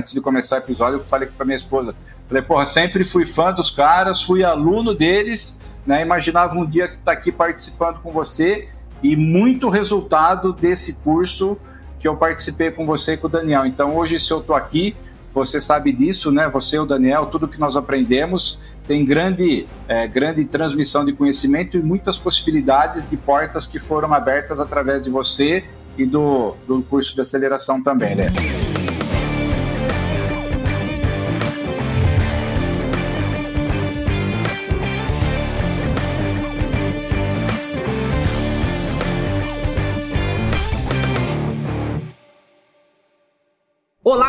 antes de começar o episódio, eu falei para minha esposa, falei, porra, sempre fui fã dos caras, fui aluno deles, né? Imaginava um dia que tá aqui participando com você e muito resultado desse curso que eu participei com você e com o Daniel. Então, hoje, se eu tô aqui, você sabe disso, né? Você e o Daniel, tudo que nós aprendemos tem grande, é, grande transmissão de conhecimento e muitas possibilidades de portas que foram abertas através de você e do, do curso de aceleração também, né?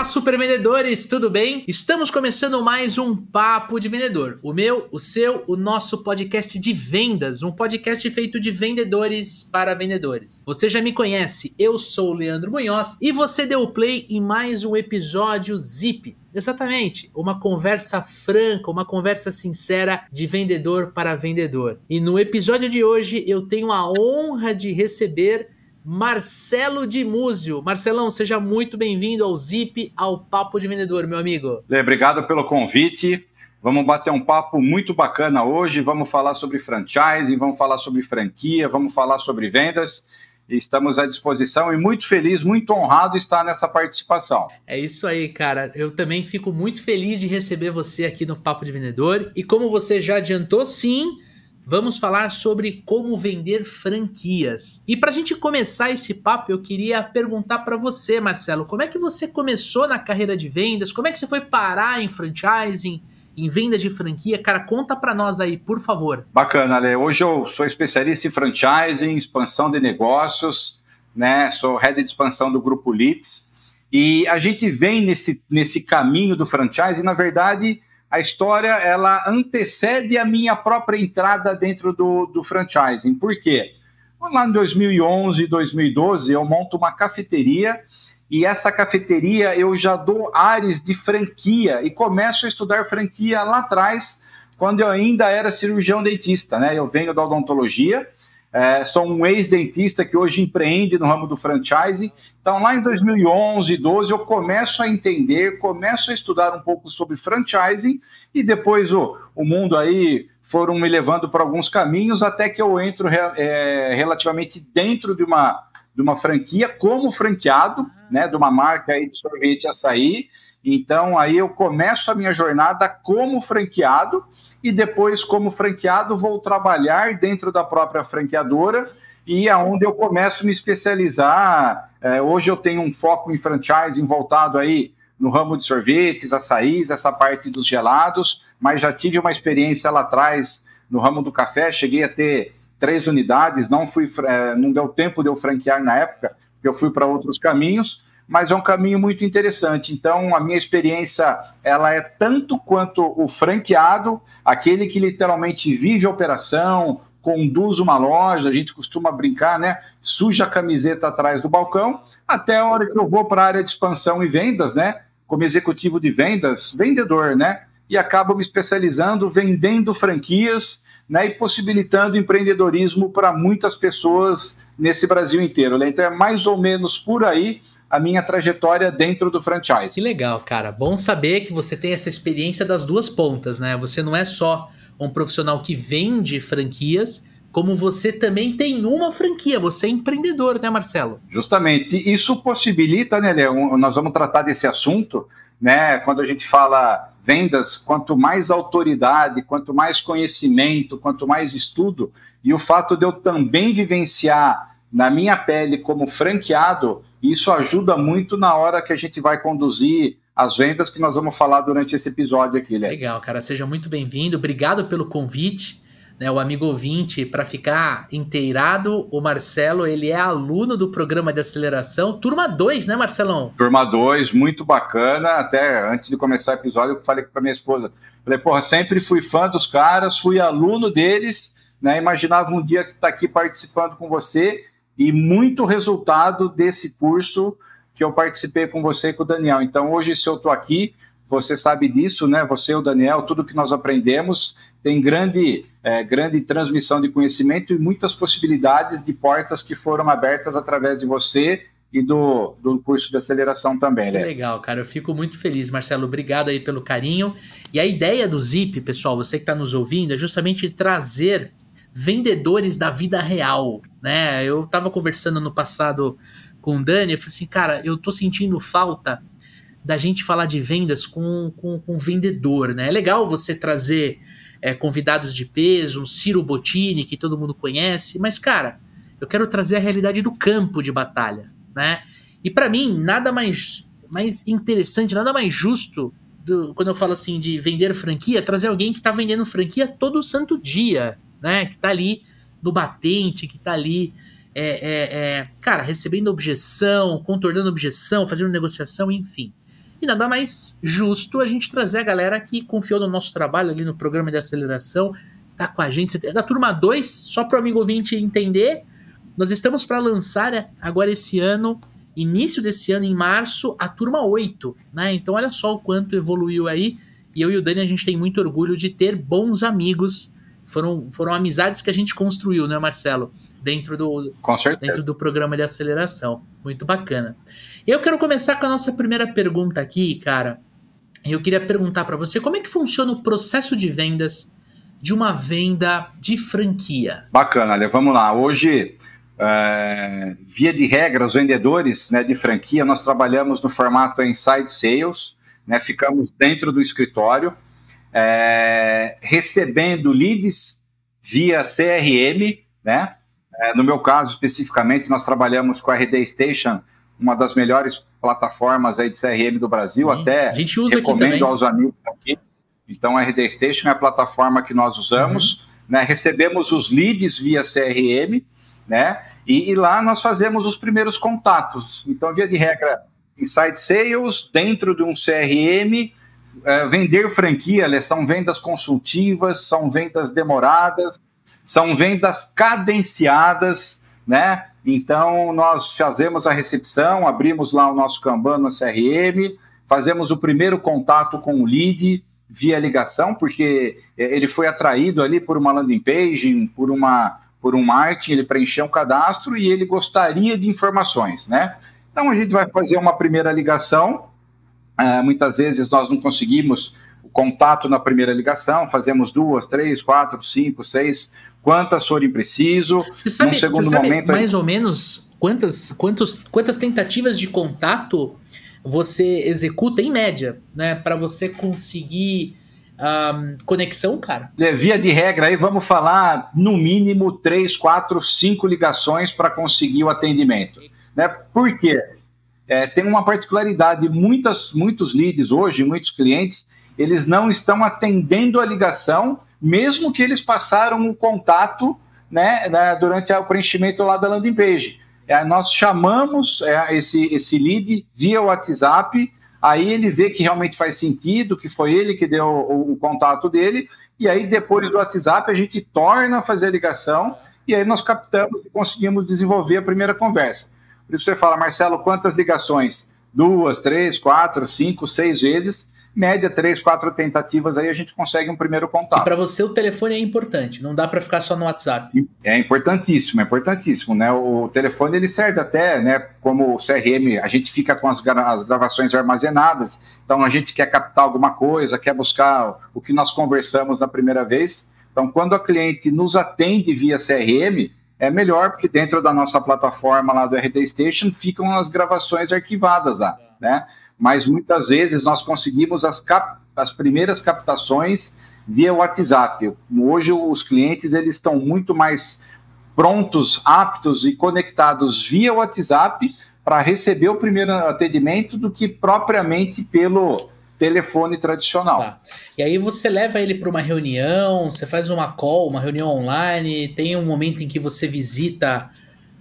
Olá, super vendedores, tudo bem? Estamos começando mais um Papo de Vendedor. O meu, o seu, o nosso podcast de vendas, um podcast feito de vendedores para vendedores. Você já me conhece, eu sou o Leandro Munhoz e você deu play em mais um episódio Zip. Exatamente, uma conversa franca, uma conversa sincera de vendedor para vendedor. E no episódio de hoje eu tenho a honra de receber Marcelo de Múzio. Marcelão, seja muito bem-vindo ao Zip, ao Papo de Vendedor, meu amigo. Obrigado pelo convite. Vamos bater um papo muito bacana hoje. Vamos falar sobre franchising, vamos falar sobre franquia, vamos falar sobre vendas. Estamos à disposição e muito feliz, muito honrado estar nessa participação. É isso aí, cara. Eu também fico muito feliz de receber você aqui no Papo de Vendedor. E como você já adiantou, sim, vamos falar sobre como vender franquias. E para a gente começar esse papo, eu queria perguntar para você, Marcelo, como é que você começou na carreira de vendas? Como é que você foi parar em franchising? Em venda de franquia, cara, conta para nós aí, por favor. Bacana, Ale. Hoje eu sou especialista em franchising, expansão de negócios, né? Sou head de expansão do grupo Lips. E a gente vem nesse, nesse caminho do franchising, na verdade, a história ela antecede a minha própria entrada dentro do, do franchising. Por quê? Lá em 2011, 2012, eu monto uma cafeteria e essa cafeteria eu já dou áreas de franquia e começo a estudar franquia lá atrás, quando eu ainda era cirurgião dentista, né? Eu venho da odontologia é, sou um ex-dentista que hoje empreende no ramo do franchising. Então, lá em 2011, 12, eu começo a entender, começo a estudar um pouco sobre franchising e depois o, o mundo aí foram me levando para alguns caminhos até que eu entro é, relativamente dentro de uma, de uma franquia como franqueado, né, de uma marca aí de sorvete açaí. Então, aí eu começo a minha jornada como franqueado e depois, como franqueado, vou trabalhar dentro da própria franqueadora e aonde é eu começo a me especializar. É, hoje eu tenho um foco em franchising voltado aí no ramo de sorvetes, açaís, essa parte dos gelados, mas já tive uma experiência lá atrás no ramo do café, cheguei a ter três unidades, não fui, é, não deu tempo de eu franquear na época, eu fui para outros caminhos, mas é um caminho muito interessante. Então, a minha experiência ela é tanto quanto o franqueado, aquele que literalmente vive a operação, conduz uma loja, a gente costuma brincar, né? Suja a camiseta atrás do balcão, até a hora que eu vou para a área de expansão e vendas, né? Como executivo de vendas, vendedor, né? E acabo me especializando, vendendo franquias, né? E possibilitando empreendedorismo para muitas pessoas nesse Brasil inteiro. Né? Então é mais ou menos por aí a minha trajetória dentro do franchise. Que legal, cara. Bom saber que você tem essa experiência das duas pontas, né? Você não é só um profissional que vende franquias, como você também tem uma franquia, você é empreendedor, né, Marcelo? Justamente. Isso possibilita, né, Léo? Nós vamos tratar desse assunto, né? Quando a gente fala vendas, quanto mais autoridade, quanto mais conhecimento, quanto mais estudo, e o fato de eu também vivenciar na minha pele como franqueado, isso ajuda muito na hora que a gente vai conduzir as vendas que nós vamos falar durante esse episódio aqui, Léo. Legal, cara, seja muito bem-vindo. Obrigado pelo convite. Né, o amigo ouvinte, para ficar inteirado, o Marcelo, ele é aluno do programa de aceleração, turma 2, né, Marcelão? Turma 2, muito bacana. Até antes de começar o episódio, eu falei para minha esposa, falei, porra, sempre fui fã dos caras, fui aluno deles, né? Imaginava um dia que tá aqui participando com você e muito resultado desse curso que eu participei com você e com o Daniel. Então, hoje, se eu estou aqui, você sabe disso, né? Você e o Daniel, tudo que nós aprendemos tem grande, é, grande transmissão de conhecimento e muitas possibilidades de portas que foram abertas através de você e do, do curso de aceleração também. Que legal, cara. Eu fico muito feliz, Marcelo. Obrigado aí pelo carinho. E a ideia do Zip, pessoal, você que está nos ouvindo, é justamente trazer vendedores da vida real, né? Eu estava conversando no passado com o Dani, eu falei assim, cara, eu tô sentindo falta da gente falar de vendas com, com, com vendedor, né? É legal você trazer é, convidados de peso, um Ciro Bottini, que todo mundo conhece, mas, cara, eu quero trazer a realidade do campo de batalha, né? E para mim, nada mais, mais interessante, nada mais justo do, quando eu falo assim de vender franquia, trazer alguém que está vendendo franquia todo santo dia, né? Que está ali no batente, que está ali, é, é, é, cara, recebendo objeção, contornando objeção, fazendo negociação, enfim. E nada mais justo a gente trazer a galera que confiou no nosso trabalho ali no programa de aceleração, tá com a gente. Da turma 2, só para o amigo ouvinte entender, nós estamos para lançar agora esse ano, início desse ano, em março, a turma 8, né? Então olha só o quanto evoluiu aí. E eu e o Dani, a gente tem muito orgulho de ter bons amigos. Foram, foram amizades que a gente construiu, né, Marcelo? Dentro do, dentro do programa de aceleração. Muito bacana. Eu quero começar com a nossa primeira pergunta aqui, cara. Eu queria perguntar para você como é que funciona o processo de vendas de uma venda de franquia. Bacana, Ale, vamos lá. Hoje, é, via de regra, os vendedores né, de franquia, nós trabalhamos no formato inside sales, né, ficamos dentro do escritório, é, recebendo leads via CRM, né? É, no meu caso, especificamente, nós trabalhamos com a RD Station uma das melhores plataformas aí de CRM do Brasil, Sim. até a gente usa recomendo aos amigos aqui. Então, a RD Station é a plataforma que nós usamos, uhum. né? Recebemos os leads via CRM, né? E, e, lá nós fazemos os primeiros contatos. Então, via de regra, inside sales, dentro de um CRM, é, vender franquia, são vendas consultivas, são vendas demoradas, são vendas cadenciadas, né? Então, nós fazemos a recepção, abrimos lá o nosso Kanban no CRM, fazemos o primeiro contato com o lead via ligação, porque é, ele foi atraído ali por uma landing page, por, uma, por um marketing, ele preencheu um cadastro e ele gostaria de informações, né? Então, a gente vai fazer uma primeira ligação, uh, muitas vezes nós não conseguimos o contato na primeira ligação, fazemos duas, três, quatro, cinco, seis, quantas forem preciso. Você sabe, segundo você momento, sabe mais ou menos quantas, quantos, quantas tentativas de contato você executa em média, né, para você conseguir um, conexão, cara? É, via de regra, aí vamos falar no mínimo três, quatro, cinco ligações para conseguir o atendimento. Né? Por quê? É, tem uma particularidade, muitas, muitos leads hoje, muitos clientes, eles não estão atendendo a ligação mesmo que eles passaram o contato né, né, durante o preenchimento lá da landing page. É, nós chamamos é, esse, esse lead via WhatsApp, aí ele vê que realmente faz sentido, que foi ele que deu o, o contato dele, e aí depois do WhatsApp a gente torna a fazer a ligação, e aí nós captamos e conseguimos desenvolver a primeira conversa. Isso você fala, Marcelo, quantas ligações? Duas, três, quatro, cinco, seis vezes média, três, quatro tentativas, aí a gente consegue um primeiro contato. E para você o telefone é importante, não dá para ficar só no WhatsApp. É importantíssimo, é importantíssimo, né? O telefone ele serve até, né? Como o CRM, a gente fica com as, as gravações armazenadas, então a gente quer captar alguma coisa, quer buscar o que nós conversamos na primeira vez. Então, quando a cliente nos atende via CRM, é melhor, porque dentro da nossa plataforma lá do RD Station ficam as gravações arquivadas lá, né? mas muitas vezes nós conseguimos as, cap as primeiras captações via WhatsApp. Hoje os clientes eles estão muito mais prontos, aptos e conectados via WhatsApp para receber o primeiro atendimento do que propriamente pelo telefone tradicional. Tá. E aí você leva ele para uma reunião, você faz uma call, uma reunião online, tem um momento em que você visita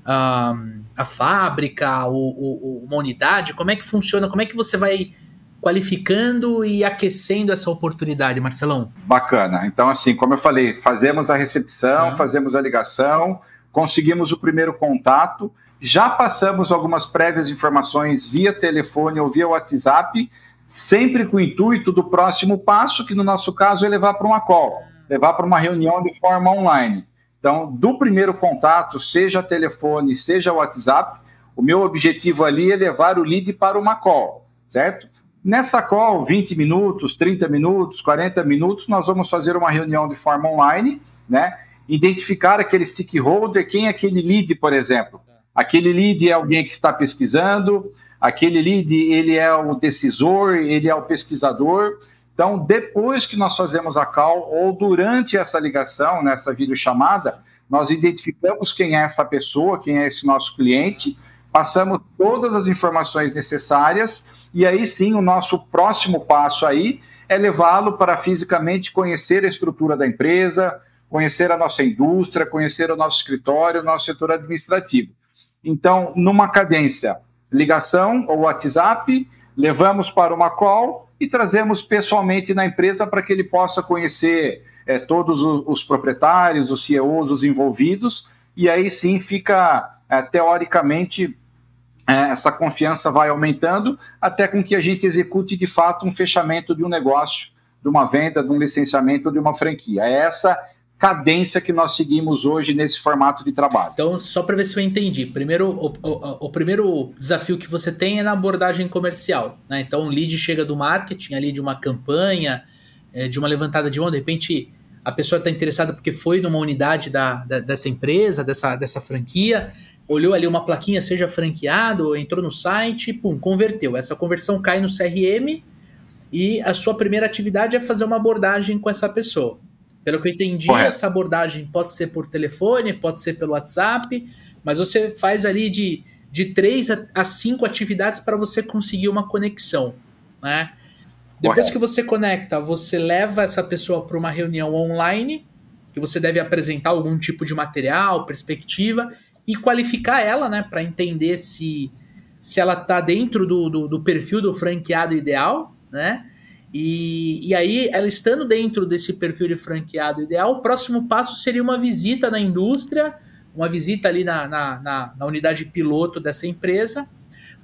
a, a fábrica, ou, uma unidade? Como é que funciona? Como é que você vai qualificando e aquecendo essa oportunidade, Marcelão? Bacana. Então, assim, como eu falei, fazemos a recepção, fazemos a ligação, conseguimos o primeiro contato, já passamos algumas prévias informações via telefone ou via WhatsApp, sempre com o intuito do próximo passo, que no nosso caso é levar para uma call, levar para uma reunião de forma online. Então, do primeiro contato, seja telefone, seja WhatsApp, O meu objetivo ali é levar o lead para uma call, certo? Nessa call, 20 minutos, 30 minutos, 40 minutos, nós vamos fazer uma reunião de forma online, né? Identificar aquele stakeholder, quem é aquele lead, por exemplo. Aquele lead é alguém que está pesquisando, aquele lead ele é o decisor, ele é o pesquisador. Então, depois que nós fazemos a call ou durante essa ligação, nessa videochamada, nós identificamos quem é essa pessoa, quem é esse nosso cliente, passamos todas as informações necessárias e aí sim o nosso próximo passo aí é levá-lo para fisicamente conhecer a estrutura da empresa, conhecer a nossa indústria, conhecer o nosso escritório, o nosso setor administrativo. Então, numa cadência, ligação ou WhatsApp, levamos para uma call e trazemos pessoalmente na empresa para que ele possa conhecer é, todos os, os, proprietários, os CEOs, os envolvidos, e aí sim fica, é, teoricamente, é, essa confiança vai aumentando até com que a gente execute de fato um fechamento de um negócio, de uma venda, de um licenciamento, de uma franquia. É essa cadência que nós seguimos hoje nesse formato de trabalho. Então, só para ver se eu entendi, primeiro, o, o, o, primeiro desafio que você tem é na abordagem comercial. Né? Então, o lead chega do marketing, ali de uma campanha, é, de uma levantada de mão, de repente a pessoa está interessada porque foi numa unidade da, da, dessa empresa, dessa, dessa franquia, olhou ali uma plaquinha, seja franqueado, entrou no site, pum, converteu. Essa conversão cai no CRM e a sua primeira atividade é fazer uma abordagem com essa pessoa. Pelo que eu entendi, Correto. essa abordagem pode ser por telefone, pode ser pelo WhatsApp, mas você faz ali de, de três a, cinco atividades para você conseguir uma conexão. Né? Depois Correto. que você conecta, você leva essa pessoa para uma reunião online, que você deve apresentar algum tipo de material, perspectiva, e qualificar ela, né, para entender se, se ela está dentro do, do, do perfil do franqueado ideal, né? E, e aí, ela estando dentro desse perfil de franqueado ideal, o próximo passo seria uma visita na indústria, uma visita ali na, na, na, na unidade piloto dessa empresa,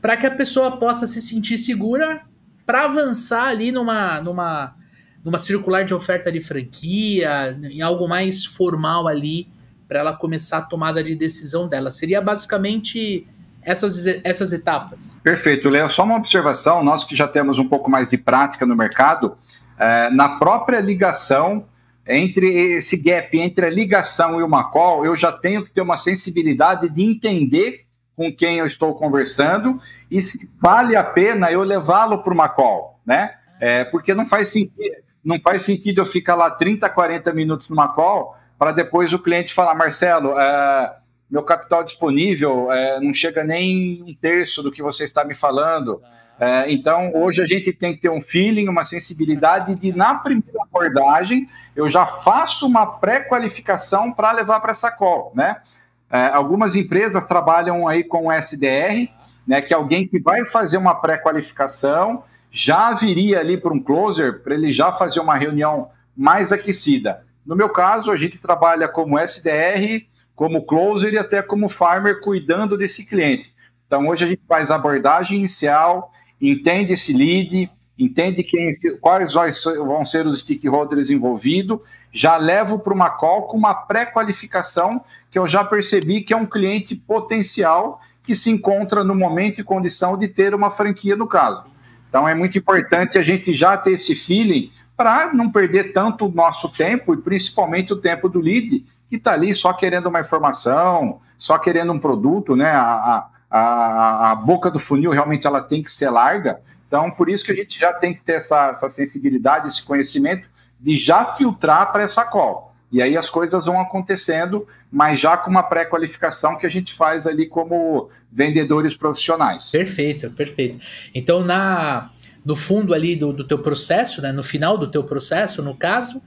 para que a pessoa possa se sentir segura para avançar ali numa, numa, numa circular de oferta de franquia, em algo mais formal ali, para ela começar a tomada de decisão dela. Seria basicamente essas, essas etapas. Perfeito, Léo. Só uma observação, nós que já temos um pouco mais de prática no mercado, é, na própria ligação, entre esse gap entre a ligação e uma call, eu já tenho que ter uma sensibilidade de entender com quem eu estou conversando e se vale a pena eu levá-lo para uma call, né? É, porque não faz sentido, não faz sentido eu ficar lá 30, 40 minutos numa call para depois o cliente falar, Marcelo, é, meu capital disponível é, não chega nem um terço do que você está me falando. É, então, hoje a gente tem que ter um feeling, uma sensibilidade de, na primeira abordagem, eu já faço uma pré-qualificação para levar para essa call, né? É, algumas empresas trabalham aí com SDR, né, que é alguém que vai fazer uma pré-qualificação, já viria ali para um closer, para ele já fazer uma reunião mais aquecida. No meu caso, a gente trabalha como SDR, como closer e até como farmer cuidando desse cliente. Então, hoje a gente faz abordagem inicial, entende esse lead, entende quem, quais vão ser os stakeholders envolvidos, já levo para uma call com uma pré-qualificação que eu já percebi que é um cliente potencial que se encontra no momento e condição de ter uma franquia no caso. Então é muito importante a gente já ter esse feeling para não perder tanto o nosso tempo e principalmente o tempo do lead que está ali só querendo uma informação, só querendo um produto, né? A, a, a, boca do funil realmente ela tem que ser larga. Então, por isso que a gente já tem que ter essa, essa sensibilidade, esse conhecimento de já filtrar para essa call. E aí as coisas vão acontecendo, mas já com uma pré-qualificação que a gente faz ali como vendedores profissionais. Perfeito, perfeito. Então, na, no fundo ali do, do teu processo, né, no final do teu processo, no caso,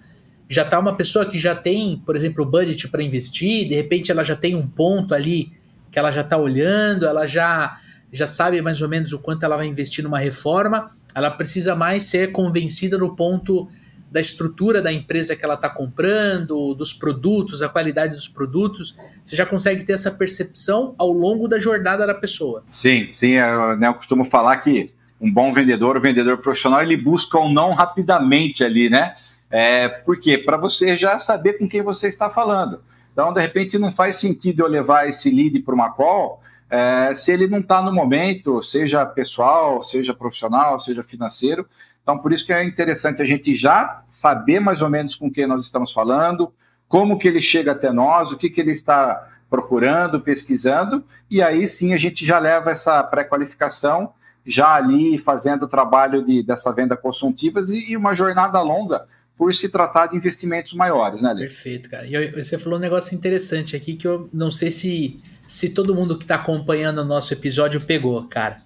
já está uma pessoa que já tem, por exemplo, o budget para investir, de repente ela já tem um ponto ali que ela já está olhando, ela já, já sabe mais ou menos o quanto ela vai investir numa reforma, ela precisa mais ser convencida no ponto da estrutura da empresa que ela está comprando, dos produtos, a qualidade dos produtos. Você já consegue ter essa percepção ao longo da jornada da pessoa. Sim, sim. Eu, né, eu costumo falar que um bom vendedor, o um vendedor profissional, ele busca um não rapidamente ali, né? É, por quê? Para você já saber com quem você está falando. Então, de repente, não faz sentido eu levar esse lead para uma call é, se ele não está no momento, seja pessoal, seja profissional, seja financeiro. Então, por isso que é interessante a gente já saber mais ou menos com quem nós estamos falando, como que ele chega até nós, o que, que ele está procurando, pesquisando, e aí sim a gente já leva essa pré-qualificação, já ali fazendo o trabalho de, dessa venda consultivas e, e, uma jornada longa por se tratar de investimentos maiores, né, Lê? Perfeito, cara. E você falou um negócio interessante aqui que eu não sei se, se todo mundo que está acompanhando o nosso episódio pegou, cara.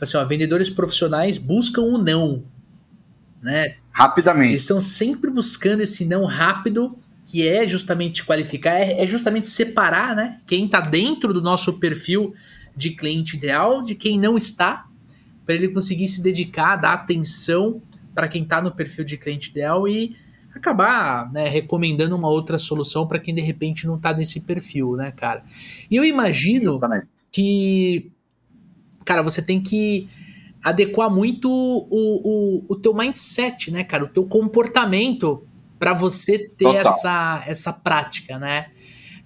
Assim, ó, vendedores profissionais buscam o não, né? Rapidamente. Eles estão sempre buscando esse não rápido que é justamente qualificar, é, é justamente separar né, quem está dentro do nosso perfil de cliente ideal de quem não está, para ele conseguir se dedicar, dar atenção para quem está no perfil de cliente ideal e acabar né, recomendando uma outra solução para quem de repente não está nesse perfil, né, cara? E eu imagino que, cara, você tem que adequar muito o, o, o teu mindset, né, cara? O teu comportamento para você ter essa, essa prática, né?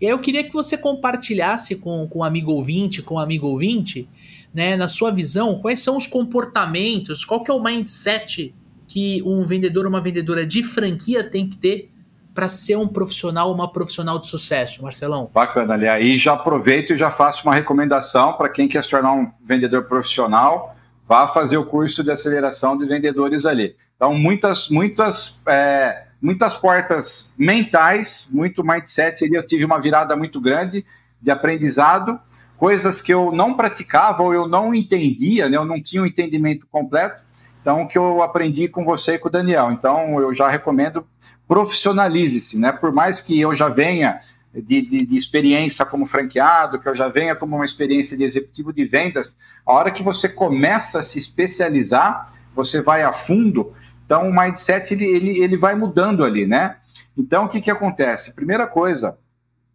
E aí eu queria que você compartilhasse com, com o amigo ouvinte, com o amigo ouvinte, né, na sua visão, quais são os comportamentos, qual que é o mindset que um vendedor ou uma vendedora de franquia tem que ter para ser um profissional, uma profissional de sucesso, Marcelão? Bacana, ali. Aí já aproveito e já faço uma recomendação para quem quer se tornar um vendedor profissional, vá fazer o curso de aceleração de vendedores ali. Então, muitas, muitas é, muitas portas mentais, muito mindset. Ali eu tive uma virada muito grande de aprendizado, coisas que eu não praticava ou eu não entendia, né? eu não tinha um entendimento completo. Então, que eu aprendi com você e com o Daniel. Então, eu já recomendo profissionalize-se, né? Por mais que eu já venha de, de, de, experiência como franqueado, que eu já venha como uma experiência de executivo de vendas, a hora que você começa a se especializar, você vai a fundo, então, o mindset ele, ele, ele vai mudando ali, né? Então, o que, que acontece? Primeira coisa,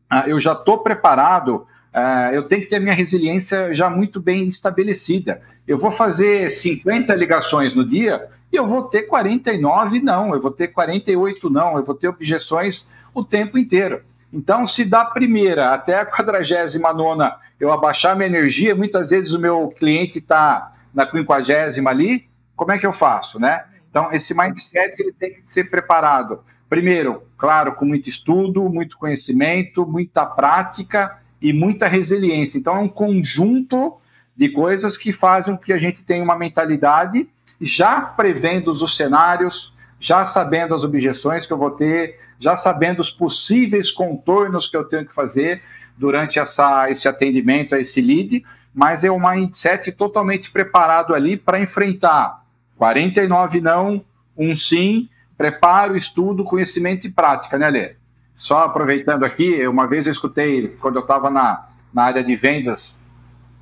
ah, eu já estou preparado, ah, eu tenho que ter minha resiliência já muito bem estabelecida. Eu vou fazer 50 ligações no dia e eu vou ter 49 não, eu vou ter 48 não, eu vou ter objeções o tempo inteiro. Então, se da primeira até a 49 eu abaixar minha energia, muitas vezes o meu cliente está na 50 ali, como é que eu faço, né? Então, esse mindset ele tem que ser preparado. Primeiro, claro, com muito estudo, muito conhecimento, muita prática e muita resiliência. Então, é um conjunto de coisas que fazem com que a gente tenha uma mentalidade já prevendo os cenários, já sabendo as objeções que eu vou ter, já sabendo os possíveis contornos que eu tenho que fazer durante essa, esse atendimento a esse lead, mas é um mindset totalmente preparado ali para enfrentar 49 não, um sim, preparo, estudo, conhecimento e prática, né, Lê? Só aproveitando aqui, uma vez eu escutei, quando eu estava na, na área de vendas,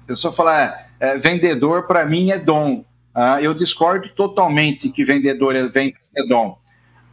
a pessoa fala, é, é, vendedor para mim é dom. Uh, eu discordo totalmente que vendedor é, é dom.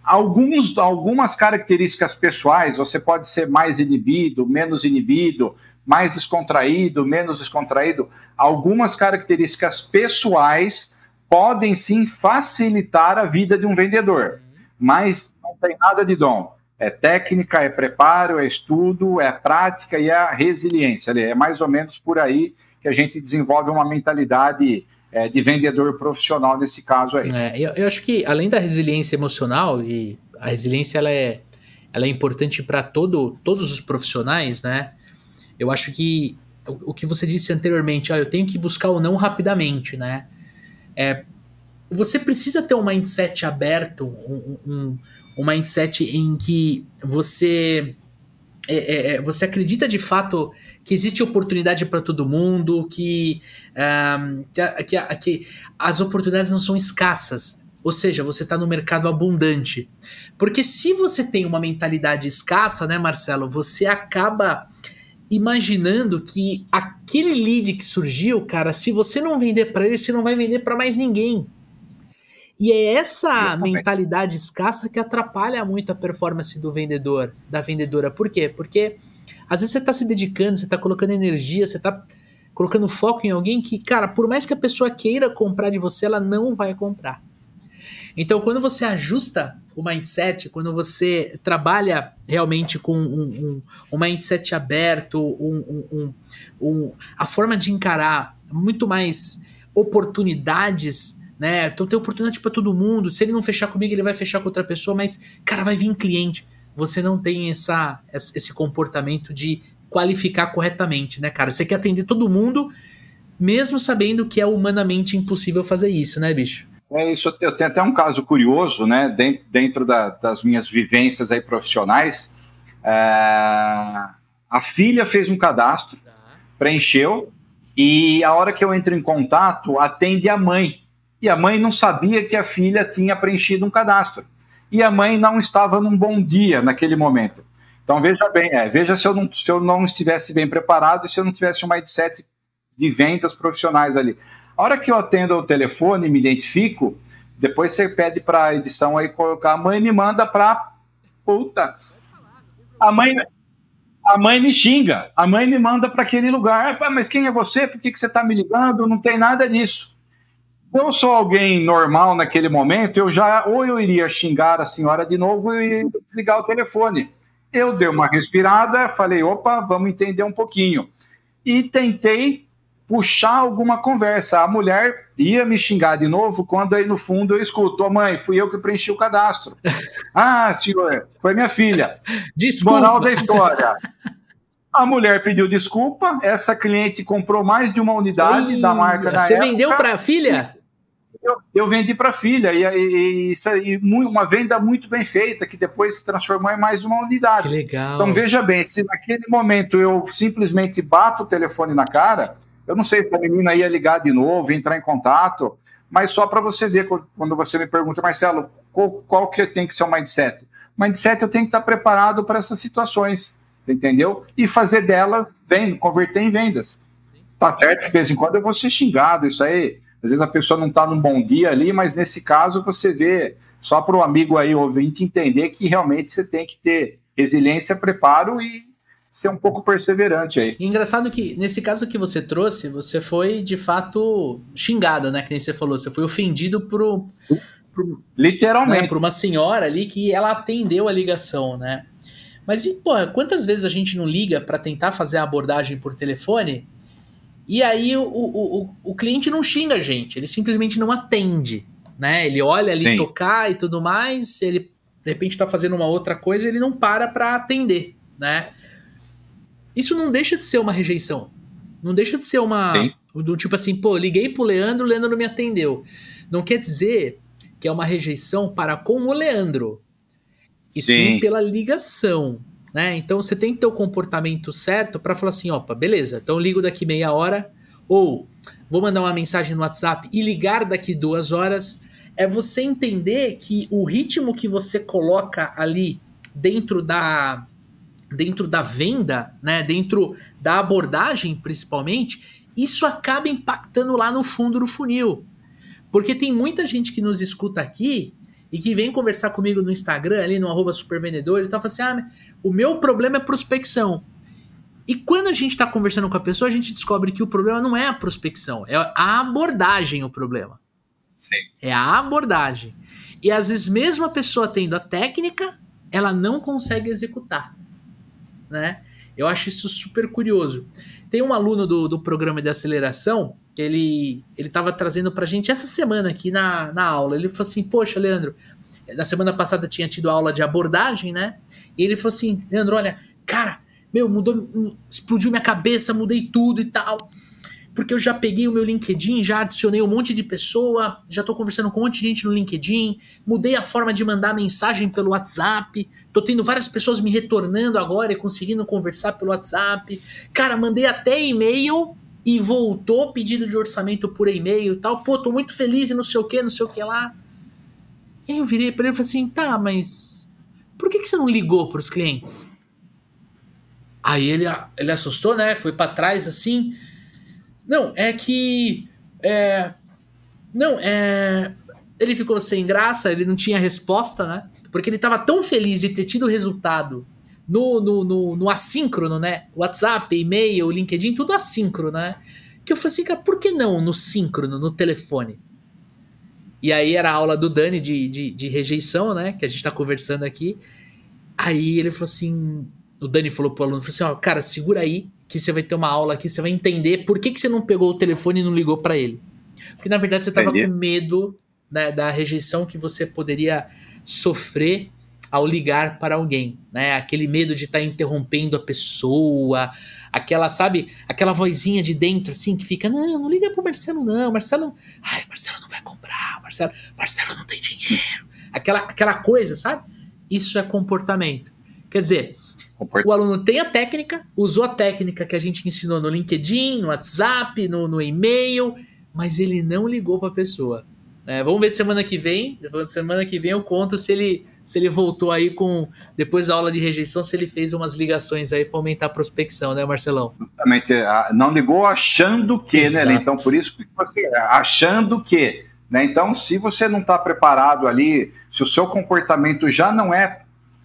Alguns, algumas características pessoais, você pode ser mais inibido, menos inibido, mais descontraído, menos descontraído. Algumas características pessoais podem sim facilitar a vida de um vendedor, mas não tem nada de dom. É técnica, é preparo, é estudo, é prática e é a resiliência. É mais ou menos por aí que a gente desenvolve uma mentalidade é, de vendedor profissional nesse caso aí. É, eu, eu, acho que além da resiliência emocional, e a resiliência ela é, ela é importante para todo, todos os profissionais, né? Eu acho que o, o que você disse anteriormente, ó, eu tenho que buscar o não rapidamente, né? É, você precisa ter um mindset aberto, um, um, um mindset em que você é, é, é você acredita de fato que existe oportunidade para todo mundo, que, um, que, que, que, as oportunidades não são escassas. Ou seja, você está no mercado abundante. Porque se você tem uma mentalidade escassa, né, Marcelo, você acaba imaginando que aquele lead que surgiu, cara, se você não vender para ele, você não vai vender para mais ninguém. E é essa mentalidade escassa que atrapalha muito a performance do vendedor, da vendedora. Por quê? Porque às vezes você está se dedicando, você está colocando energia, você está colocando foco em alguém que, cara, por mais que a pessoa queira comprar de você, ela não vai comprar. Então, quando você ajusta o mindset, quando você trabalha realmente com um, um, um mindset aberto, um, um, a forma de encarar muito mais oportunidades, né? Então tem oportunidade para todo mundo. Se ele não fechar comigo, ele vai fechar com outra pessoa, mas, cara, vai vir cliente. Você não tem essa, esse comportamento de qualificar corretamente, né, cara? Você quer atender todo mundo, mesmo sabendo que é humanamente impossível fazer isso, né, bicho? É isso, eu tenho até um caso curioso, né, dentro da, das minhas vivências aí profissionais. É, a filha fez um cadastro, tá. preencheu, e a hora que eu entro em contato, atende a mãe. E a mãe não sabia que a filha tinha preenchido um cadastro. E a mãe não estava num bom dia naquele momento. Então veja bem, é, veja se eu, não, se eu não estivesse bem preparado e se eu não tivesse um mindset de vendas profissionais ali. A hora que eu atendo o telefone e me identifico, depois você pede para a edição aí colocar, a mãe me manda para puta. A mãe, a mãe me xinga, a mãe me manda para aquele lugar. Ah, mas quem é você? Por que, que você está me ligando? Não tem nada disso. Eu sou alguém normal naquele momento, eu já ou eu iria xingar a senhora de novo e ligar o telefone. Eu dei uma respirada, falei, opa, vamos entender um pouquinho. E tentei puxar alguma conversa. A mulher ia me xingar de novo quando aí no fundo eu escuto: oh, mãe, fui eu que preenchi o cadastro. ah, senhor, foi minha filha. Desculpa. Moral da história. A mulher pediu desculpa, essa cliente comprou mais de uma unidade Ih, da marca Você vendeu para a filha? Eu, eu vendi para a filha, e, e, isso aí, uma venda muito bem feita, que depois se transformou em mais uma unidade. Que legal. Então veja bem, se naquele momento eu simplesmente bato o telefone na cara, eu não sei se a menina ia ligar de novo, entrar em contato, mas só para você ver, quando você me pergunta, Marcelo, qual, qual, que tem que ser o mindset? Mindset eu tenho que estar preparado para essas situações, entendeu? E fazer delas, vem, converter em vendas. Tá certo que de vez em quando eu vou ser xingado, isso aí. Às vezes a pessoa não está num bom dia ali, mas nesse caso você vê, só para o amigo aí ouvinte entender que realmente você tem que ter resiliência, preparo e ser um pouco perseverante aí. engraçado que, nesse caso que você trouxe, você foi de fato xingado, né? Que nem você falou, você foi ofendido por. por Literalmente. Né, por uma senhora ali que ela atendeu a ligação, né? Mas e, pô, quantas vezes a gente não liga para tentar fazer a abordagem por telefone e aí o, o, o, o, cliente não xinga a gente, ele simplesmente não atende, né? Ele olha ali Sim. tocar e tudo mais, ele de repente está fazendo uma outra coisa, ele não para para atender, né? isso não deixa de ser uma rejeição. Não deixa de ser uma. Sim. Do tipo assim, pô, liguei pro Leandro, o Leandro não me atendeu. Não quer dizer que é uma rejeição para com o Leandro. E sim, sim pela ligação. Né? Então você tem que ter o comportamento certo para falar assim: opa, beleza, então ligo daqui meia hora. Ou vou mandar uma mensagem no WhatsApp e ligar daqui duas horas. É você entender que o ritmo que você coloca ali dentro da, dentro da venda, né, dentro da abordagem principalmente, isso acaba impactando lá no fundo do funil. Porque tem muita gente que nos escuta aqui e que vem conversar comigo no Instagram, ali no arroba supervendedor, e tal, fala assim, ah, o meu problema é prospecção. E quando a gente está conversando com a pessoa, a gente descobre que o problema não é a prospecção, é a abordagem o problema. Sim. É a abordagem. E às vezes, mesmo a pessoa tendo a técnica, ela não consegue executar né? Eu acho isso super curioso. Tem um aluno do, do programa de aceleração ele ele estava trazendo para a gente essa semana aqui na, na aula. Ele falou assim: Poxa, Leandro, na semana passada tinha tido aula de abordagem, né? E ele falou assim: Leandro, olha, cara, meu, mudou, explodiu minha cabeça, mudei tudo e tal porque eu já peguei o meu LinkedIn, já adicionei um monte de pessoa, já tô conversando com um monte de gente no LinkedIn, mudei a forma de mandar mensagem pelo WhatsApp, tô tendo várias pessoas me retornando agora e conseguindo conversar pelo WhatsApp. Cara, mandei até e-mail e voltou pedido de orçamento por e-mail e tal. Pô, tô muito feliz e não sei o que, não sei o que lá. E aí eu virei pra ele e falei assim: tá, mas por que, que você não ligou pros clientes? Aí ele, ele assustou, né? Foi para trás assim. Não, é que. É, não, é. Ele ficou sem graça, ele não tinha resposta, né? Porque ele estava tão feliz de ter tido o resultado no, no, no, no assíncrono, né? WhatsApp, e-mail, LinkedIn, tudo assíncrono, né? Que eu falei assim, cara, por que não no síncrono, no telefone? E aí era a aula do Dani de, de, de rejeição, né? Que a gente tá conversando aqui. Aí ele falou assim: o Dani falou pro aluno, falou assim, ó, cara, segura aí, que você vai ter uma aula aqui, você vai entender por que, que você não pegou o telefone e não ligou para ele. Porque na verdade você tava Entendi. com medo né, da rejeição que você poderia sofrer ao ligar para alguém, né? Aquele medo de estar tá interrompendo a pessoa, aquela, sabe, aquela vozinha de dentro assim que fica, não, não liga pro Marcelo não, Marcelo, ai, Marcelo não vai comprar, Marcelo, Marcelo não tem dinheiro. Aquela aquela coisa, sabe? Isso é comportamento. Quer dizer, o aluno tem a técnica, usou a técnica que a gente ensinou no LinkedIn, no WhatsApp, no, no e-mail, mas ele não ligou para a pessoa. É, vamos ver semana que vem. Semana que vem eu conto se ele se ele voltou aí com depois da aula de rejeição, se ele fez umas ligações aí para aumentar a prospecção, né, Marcelão? Justamente, não ligou achando que, né, Exato. né? Então por isso que você achando que, né? Então se você não está preparado ali, se o seu comportamento já não é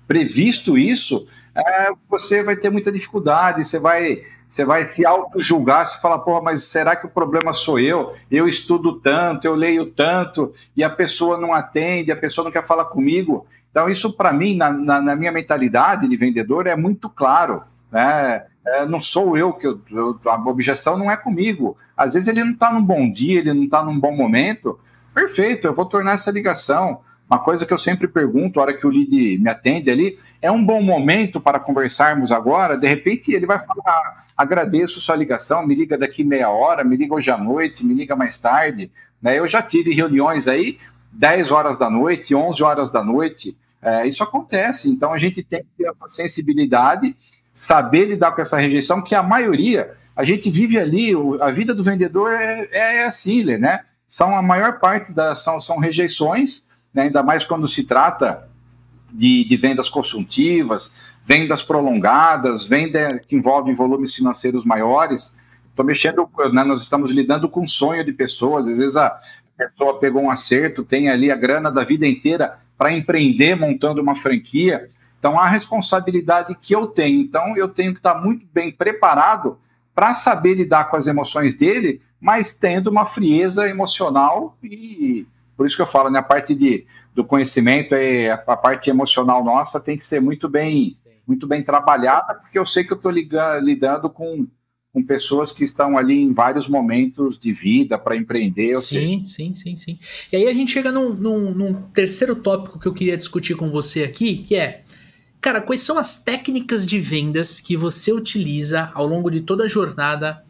previsto isso, é, você vai ter muita dificuldade, você vai, você vai se auto-julgar, você fala, porra, mas será que o problema sou eu? Eu estudo tanto, eu leio tanto, e a pessoa não atende, a pessoa não quer falar comigo. Então, isso para mim, na, na, na, minha mentalidade de vendedor, é muito claro. Né? É, não sou eu que eu, eu, a objeção não é comigo. Às vezes ele não está num bom dia, ele não está num bom momento. Perfeito, eu vou tornar essa ligação. Uma coisa que eu sempre pergunto, a hora que o lead me atende ali, é um bom momento para conversarmos agora? De repente ele vai falar, agradeço sua ligação, me liga daqui meia hora, me liga hoje à noite, me liga mais tarde. Né? Eu já tive reuniões aí, 10 horas da noite, 11 horas da noite, é, isso acontece. Então a gente tem que ter essa sensibilidade, saber lidar com essa rejeição, que a maioria, a gente vive ali, a vida do vendedor é, é assim, né? São a maior parte são, são rejeições, né? ainda mais quando se trata de, de vendas consultivas, vendas prolongadas, venda que envolvem volumes financeiros maiores. Estou mexendo, né, nós estamos lidando com sonho de pessoas, às vezes a pessoa pegou um acerto, tem ali a grana da vida inteira para empreender montando uma franquia. Então, a responsabilidade que eu tenho. Então, eu tenho que estar muito bem preparado para saber lidar com as emoções dele, mas tendo uma frieza emocional e por isso que eu falo, né, a parte de, do conhecimento, é, a parte emocional nossa tem que ser muito bem, muito bem trabalhada, porque eu sei que eu estou lidando com, com pessoas que estão ali em vários momentos de vida para empreender. Sim, sim, sim, sim. E aí a gente chega num, num, num terceiro tópico que eu queria discutir com você aqui, que é Cara, quais são as técnicas de vendas que você utiliza ao longo de toda a jornada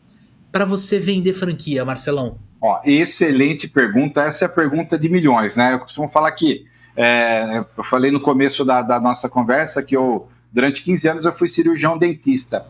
para você vender franquia, Marcelão? Ó, excelente pergunta. Essa é a pergunta de milhões, né? Eu costumo falar que, é, eu falei no começo da, da, nossa conversa que eu, durante 15 anos, eu fui cirurgião dentista.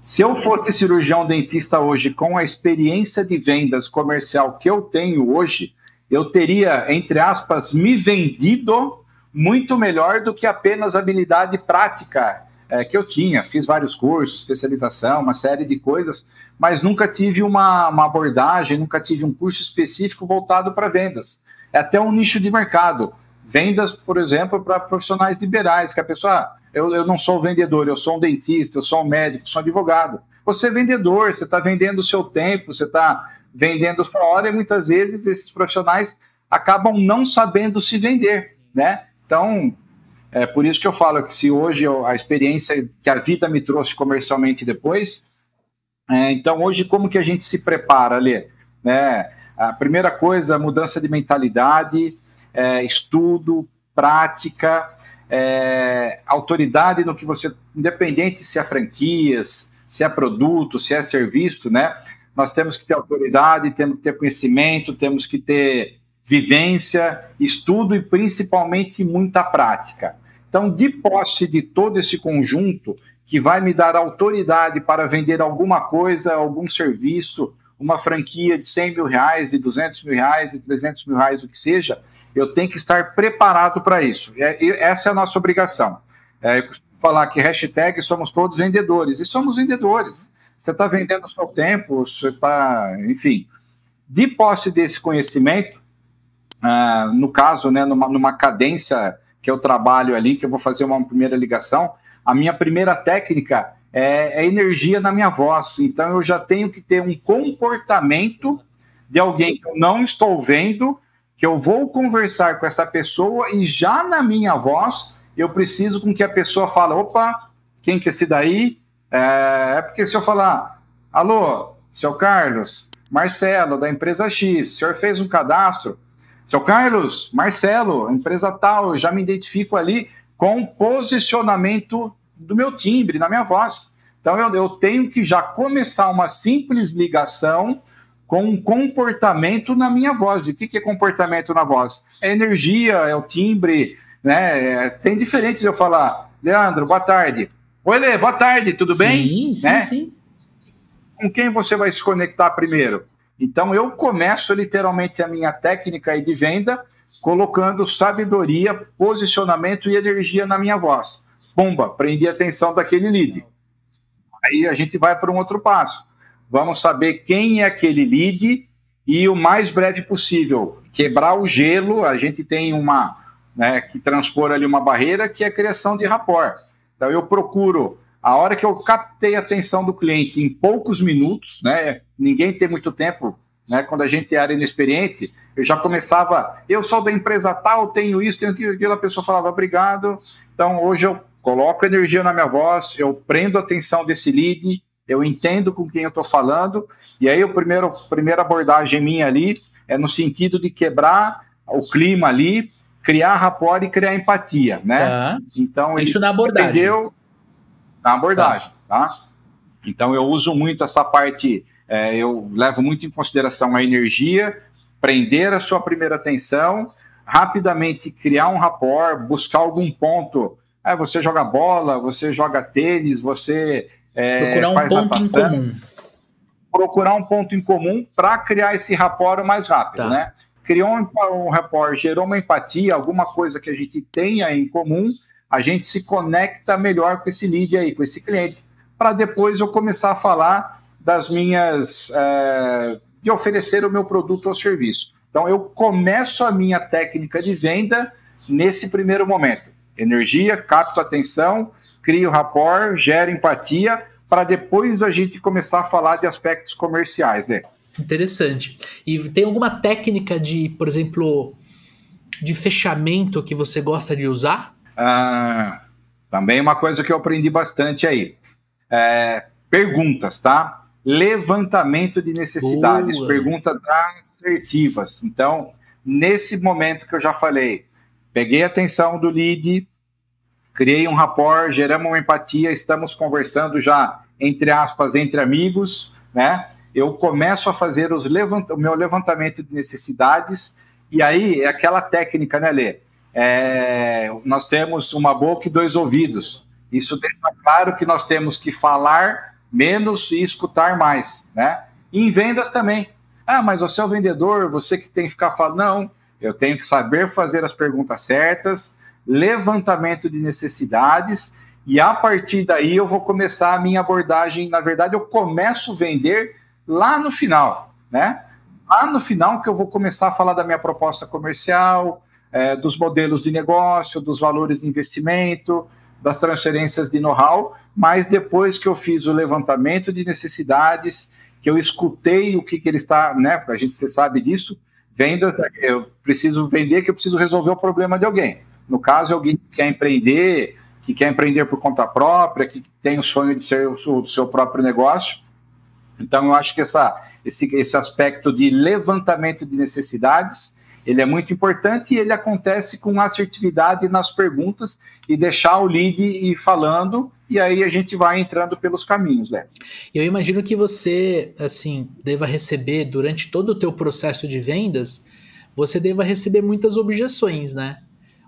Se eu fosse cirurgião dentista hoje, com a experiência de vendas comercial que eu tenho hoje, eu teria, entre aspas, me vendido muito melhor do que apenas habilidade prática é, que eu tinha. Fiz vários cursos, especialização, uma série de coisas mas nunca tive uma, uma abordagem, nunca tive um curso específico voltado para vendas. É até um nicho de mercado. Vendas, por exemplo, para profissionais liberais, que a pessoa, ah, eu, eu não sou vendedor, eu sou um dentista, eu sou um médico, sou um advogado. Você é vendedor, você está vendendo o seu tempo, você está vendendo sua hora, e muitas vezes esses profissionais acabam não sabendo se vender, né? Então, é por isso que eu falo que se hoje eu, a experiência que a vida me trouxe comercialmente depois, é, então, hoje, como que a gente se prepara, ali? Né? A primeira coisa, mudança de mentalidade, é, estudo, prática, é, autoridade no que você, independente se é franquias, se é produto, se é serviço, né? Nós temos que ter autoridade, temos que ter conhecimento, temos que ter vivência, estudo e principalmente muita prática. Então, de posse de todo esse conjunto, que vai me dar autoridade para vender alguma coisa, algum serviço, uma franquia de 100 mil reais, de 200 mil reais, de 300 mil reais, o que seja, eu tenho que estar preparado para isso. É, essa é a nossa obrigação. É, eu costumo falar que hashtag somos todos vendedores, e somos vendedores. Você está vendendo o seu tempo, você está, enfim. De posse desse conhecimento, ah, no caso, né, numa, numa cadência que eu trabalho ali, que eu vou fazer uma primeira ligação, a minha primeira técnica é, é energia na minha voz. Então eu já tenho que ter um comportamento de alguém que eu não estou vendo, que eu vou conversar com essa pessoa e já na minha voz eu preciso com que a pessoa fale, opa, quem que é esse daí? É, é porque se eu falar, alô, seu Carlos, Marcelo, da empresa X, o senhor fez um cadastro? Seu Carlos, Marcelo, empresa tal, eu já me identifico ali com posicionamento do meu timbre, na minha voz. Então eu, eu tenho que já começar uma simples ligação com um comportamento na minha voz. E o que, que é comportamento na voz? É energia, é o timbre, né? É, tem diferentes eu falar, Leandro, boa tarde. Oi, Lê, boa tarde, tudo sim, bem? Sim, né? sim. Com quem você vai se conectar primeiro? Então eu começo literalmente a minha técnica de venda colocando sabedoria, posicionamento e energia na minha voz. Bomba, prendi a atenção daquele lead. Aí a gente vai para um outro passo. Vamos saber quem é aquele lead e o mais breve possível quebrar o gelo. A gente tem uma né, que transpor ali uma barreira que é a criação de rapport. Então eu procuro a hora que eu captei a atenção do cliente em poucos minutos, né? Ninguém tem muito tempo, né? Quando a gente era inexperiente, eu já começava, eu sou da empresa tal, tenho isso, tenho aquilo, a pessoa falava obrigado. Então hoje eu coloco energia na minha voz, eu prendo a atenção desse lead, eu entendo com quem eu estou falando, e aí o primeiro, primeira abordagem minha ali é no sentido de quebrar o clima ali, criar rapport e criar empatia, né? Tá. Então isso na abordagem. Entendeu? Na abordagem, tá. tá? Então eu uso muito essa parte, é, eu levo muito em consideração a energia, prender a sua primeira atenção, rapidamente criar um rapport, buscar algum ponto. É, você joga bola, você joga tênis, você é, procurar um ponto em comum. Procurar um ponto em comum para criar esse rapport mais rápido, tá. né? Criou um, um rapport, gerou uma empatia, alguma coisa que a gente tenha em comum, a gente se conecta melhor com esse lead aí, com esse cliente, para depois eu começar a falar das minhas. É, de oferecer o meu produto ou serviço. Então, eu começo a minha técnica de venda nesse primeiro momento. Energia, capto atenção, crio rapport, gera empatia, para depois a gente começar a falar de aspectos comerciais, né? Interessante. E tem alguma técnica de, por exemplo, de fechamento que você gosta de usar? Ah, também uma coisa que eu aprendi bastante aí. É, perguntas, tá? Levantamento de necessidades, Boa. perguntas assertivas. Então, nesse momento que eu já falei, peguei a atenção do lead, criei um rapport, geramos uma empatia, estamos conversando já, entre aspas, entre amigos, né? Eu começo a fazer os levant... o meu levantamento de necessidades, e aí é aquela técnica, né, Lê? É... nós temos uma boca e dois ouvidos. Isso deixa claro que nós temos que falar menos e escutar mais, né? E em vendas também. Ah, mas você é o vendedor, você que tem que ficar falando. Não, eu tenho que saber fazer as perguntas certas, levantamento de necessidades, e a partir daí eu vou começar a minha abordagem. Na verdade, eu começo a vender lá no final, né? Lá no final que eu vou começar a falar da minha proposta comercial, é, dos modelos de negócio, dos valores de investimento, das transferências de know-how, mas depois que eu fiz o levantamento de necessidades, que eu escutei o que, que ele está, né? A gente sabe disso, vendas, eu preciso vender que eu preciso resolver o problema de alguém. No caso, alguém que quer empreender, que quer empreender por conta própria, que tem o sonho de ser o seu próprio negócio. Então, eu acho que essa, esse, esse aspecto de levantamento de necessidades, ele é muito importante e ele acontece com assertividade nas perguntas e deixar o lead ir falando e aí a gente vai entrando pelos caminhos, né? Eu imagino que você, assim, deva receber durante todo o teu processo de vendas, você deva receber muitas objeções, né?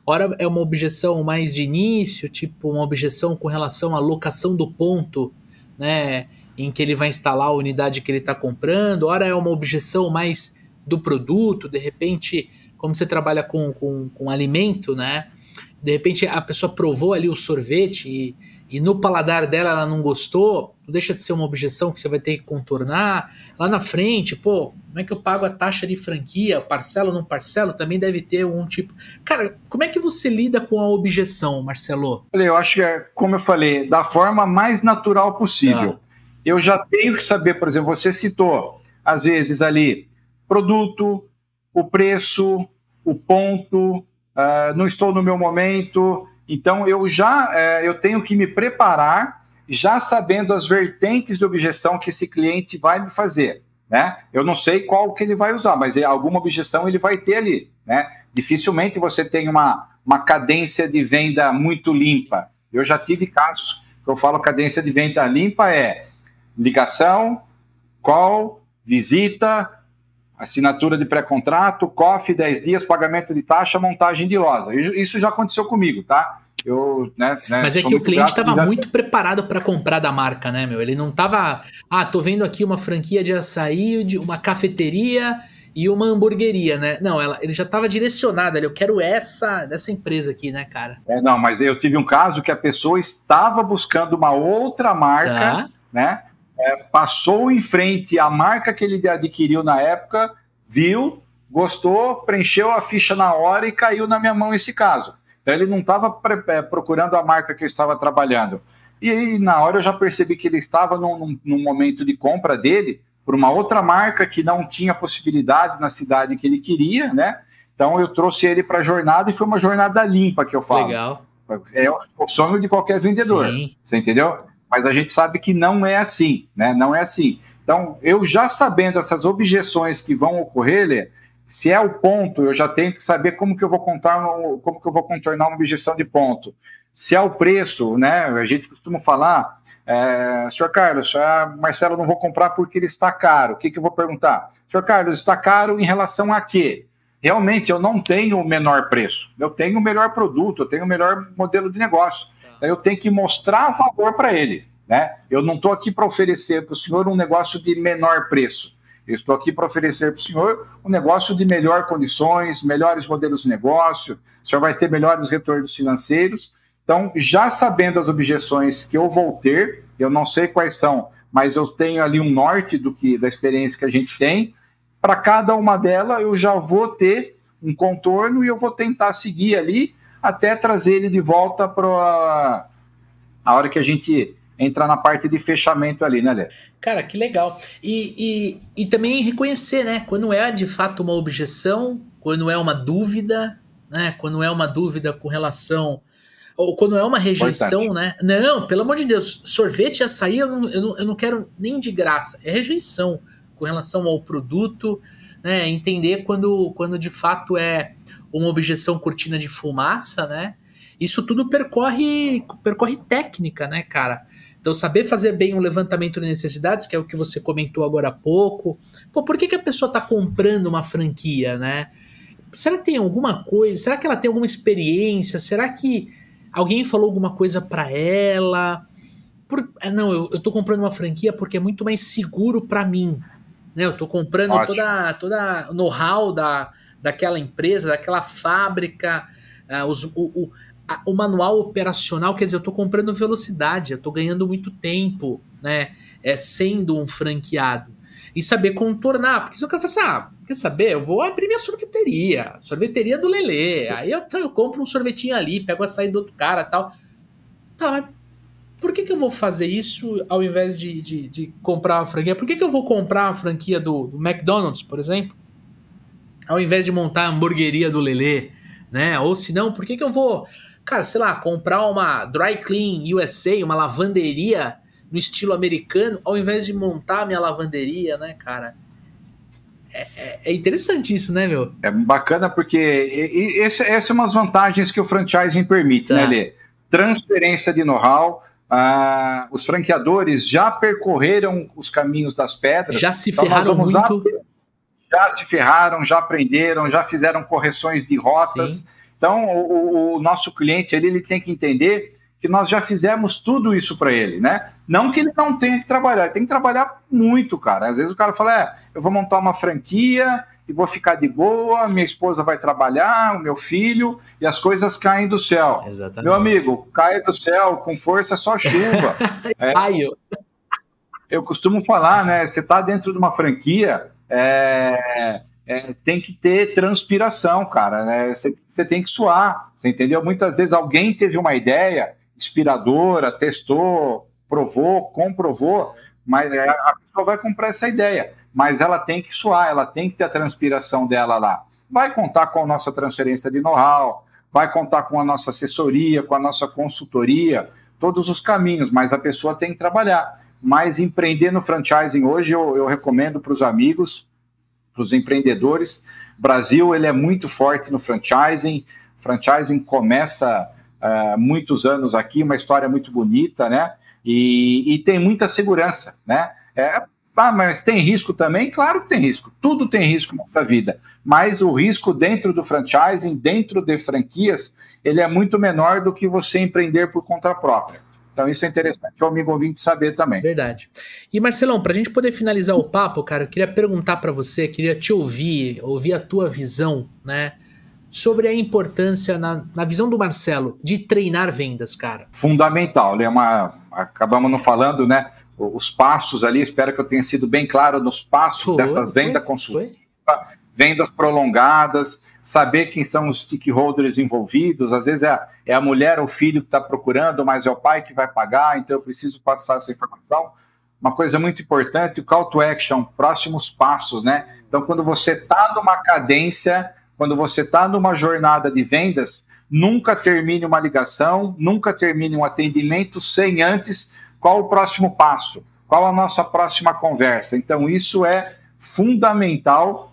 Ora é uma objeção mais de início, tipo uma objeção com relação à locação do ponto, né, em que ele vai instalar a unidade que ele está comprando. Ora é uma objeção mais do produto, de repente, como você trabalha com, com, com alimento, né? De repente a pessoa provou ali o sorvete e e no paladar dela ela não gostou, não deixa de ser uma objeção que você vai ter que contornar. Lá na frente, pô, como é que eu pago a taxa de franquia? Parcelo ou não parcelo? Também deve ter um tipo. Cara, como é que você lida com a objeção, Marcelo? Eu acho que, é, como eu falei, da forma mais natural possível. Tá. Eu já tenho que saber, por exemplo, você citou, às vezes ali, produto, o preço, o ponto, uh, não estou no meu momento. Então eu já uh, eu tenho que me preparar, já sabendo as vertentes de objeção que esse cliente vai me fazer. Né? Eu não sei qual que ele vai usar, mas é, alguma objeção ele vai ter ali. Né? Dificilmente você tem uma, uma cadência de venda muito limpa. Eu já tive casos que eu falo cadência de venda limpa é ligação, call, visita, assinatura de pré-contrato, COF 10 dias, pagamento de taxa, montagem de loja. Isso já aconteceu comigo, tá? Eu, né, né, Mas é que o cliente estava muito preparado para comprar da marca, né, meu? Ele não estava, ah, tô vendo aqui uma franquia de açaí, de uma cafeteria e uma hamburgueria, né? Não, ela, ele já estava direcionado ali, eu quero essa dessa empresa aqui, né, cara? É, não, mas eu tive um caso que a pessoa estava buscando uma outra marca, tá. né? É, passou em frente à marca que ele adquiriu na época, viu, gostou, preencheu a ficha na hora e caiu na minha mão esse caso. Então ele não estava é, procurando a marca que eu estava trabalhando. E aí, na hora eu já percebi que ele estava num, num momento de compra dele por uma outra marca que não tinha possibilidade na cidade que ele queria, né? Então eu trouxe ele para a jornada e foi uma jornada limpa que eu falo. Legal. É o sonho de qualquer vendedor. Sim. Você entendeu? Mas a gente sabe que não é assim, né? Não é assim. Então, eu já sabendo essas objeções que vão ocorrer, Lê, se é o ponto, eu já tenho que saber como que eu vou contar, como que eu vou contornar uma objeção de ponto. Se é o preço, né? A gente costuma falar, é, senhor Carlos, a Marcelo não vou comprar porque ele está caro. O que, que eu vou perguntar? Senhor Carlos, está caro em relação a quê? Realmente, eu não tenho o menor preço. Eu tenho o melhor produto, eu tenho o melhor modelo de negócio. Eu tenho que mostrar valor para ele. Né? Eu não estou aqui para oferecer para o senhor um negócio de menor preço. Eu estou aqui para oferecer para o senhor um negócio de melhor condições, melhores modelos de negócio, o senhor vai ter melhores retornos financeiros. Então, já sabendo as objeções que eu vou ter, eu não sei quais são, mas eu tenho ali um norte do que da experiência que a gente tem. Para cada uma delas, eu já vou ter um contorno e eu vou tentar seguir ali até trazer ele de volta para a hora que a gente entrar na parte de fechamento ali, né, Lê? Cara, que legal. E, e, e também reconhecer, né? Quando é de fato uma objeção, quando é uma dúvida, né? Quando é uma dúvida com relação. Ou quando é uma rejeição, Importante. né? Não, pelo amor de Deus, sorvete e açaí eu não, eu, não, eu não quero nem de graça. É rejeição com relação ao produto, né? Entender quando, quando de fato é uma objeção cortina de fumaça, né? Isso tudo percorre, percorre técnica, né, cara? Então, saber fazer bem um levantamento de necessidades, que é o que você comentou agora há pouco. Pô, por que, que a pessoa está comprando uma franquia, né? Será que tem alguma coisa? Será que ela tem alguma experiência? Será que alguém falou alguma coisa para ela? Por, é, não, eu, tô comprando uma franquia porque é muito mais seguro para mim. Né? Eu tô comprando Ótimo. toda toda know-how da, daquela empresa, daquela fábrica, uh, os, o, o o manual operacional, quer dizer, eu estou comprando velocidade, eu estou ganhando muito tempo, né? É, sendo um franqueado. E saber contornar, porque se o cara fala assim, ah, quer saber? Eu vou abrir minha sorveteria, sorveteria do Lelê. Aí eu, eu compro um sorvetinho ali, pego a saída do outro cara tal. Tá, mas por que, que eu vou fazer isso ao invés de, de, de comprar uma franquia? Por que, que eu vou comprar a franquia do, do McDonald's, por exemplo? Ao invés de montar a hamburgueria do Lelê, né? Ou se não, por que, que eu vou cara, sei lá, comprar uma Dry Clean USA, uma lavanderia no estilo americano, ao invés de montar a minha lavanderia, né, cara? É, é, é interessante isso, né, meu? É bacana porque essas esse são umas vantagens que o franchising permite, tá. né, Lê? Transferência de know-how, ah, os franqueadores já percorreram os caminhos das pedras. Já se então ferraram muito. Já se ferraram, já aprenderam, já fizeram correções de rotas. Sim então, o, o nosso cliente ele, ele tem que entender que nós já fizemos tudo isso para ele, né? Não que ele não tenha que trabalhar, ele tem que trabalhar muito, cara. Às vezes o cara fala, é, eu vou montar uma franquia e vou ficar de boa, minha esposa vai trabalhar, o meu filho, e as coisas caem do céu. Exatamente. Meu amigo, cai do céu com força só chuva. é, eu costumo falar, né? Você está dentro de uma franquia, é, é, tem que ter transpiração, cara. Né? Você tem que suar, você entendeu? Muitas vezes alguém teve uma ideia inspiradora, testou, provou, comprovou, mas a pessoa vai comprar essa ideia. Mas ela tem que suar, ela tem que ter a transpiração dela lá. vai contar com a nossa transferência de know-how, vai contar com a nossa assessoria, com a nossa consultoria, todos os caminhos, mas a pessoa tem que trabalhar. Mas empreender no franchising hoje eu, eu recomendo para os amigos, para os empreendedores. Brasil ele é muito forte no franchising. Franchising começa uh, muitos anos aqui, uma história muito bonita, né? E, e tem muita segurança, né? É, ah, mas tem risco também? Claro que tem risco. Tudo tem risco nessa vida. Mas o risco dentro do franchising, dentro de franquias, ele é muito menor do que você empreender por conta própria. Então isso é interessante o amigo ouvinte saber também. Verdade. E Marcelão, para a gente poder finalizar o papo, cara, eu queria perguntar para você, queria te ouvir, ouvir a tua visão, né? Sobre a importância, na, na visão do Marcelo, de treinar vendas, cara. Fundamental, né? Uma, acabamos não falando, né? Os passos ali, espero que eu tenha sido bem claro nos passos foi, dessas vendas consultivas, vendas prolongadas, saber quem são os stakeholders envolvidos, às vezes é a, é a mulher ou o filho que está procurando, mas é o pai que vai pagar, então eu preciso passar essa informação. Uma coisa muito importante, o call to action, próximos passos, né? Então, quando você está numa cadência, quando você está numa jornada de vendas, nunca termine uma ligação, nunca termine um atendimento sem antes qual o próximo passo, qual a nossa próxima conversa. Então, isso é fundamental